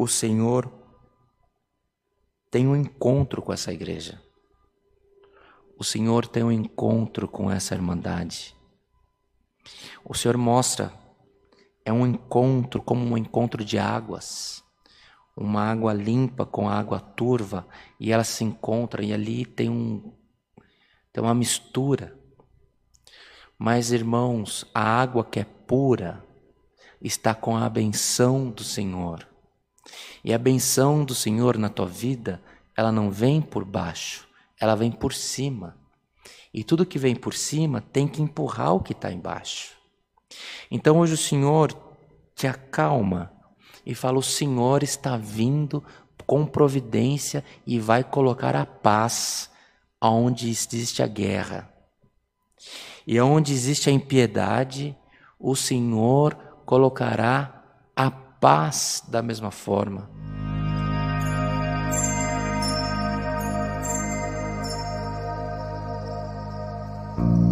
O Senhor tem um encontro com essa igreja. O Senhor tem um encontro com essa irmandade. O Senhor mostra é um encontro como um encontro de águas. Uma água limpa com água turva e elas se encontram e ali tem um tem uma mistura. Mas irmãos, a água que é pura está com a benção do Senhor. E a benção do Senhor na tua vida, ela não vem por baixo, ela vem por cima. E tudo que vem por cima tem que empurrar o que está embaixo. Então hoje o Senhor te acalma e fala: o Senhor está vindo com providência e vai colocar a paz onde existe a guerra. E onde existe a impiedade, o Senhor colocará a paz da mesma forma. thank